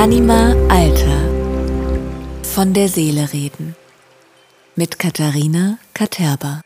Anima Alter. Von der Seele reden. Mit Katharina Katerba.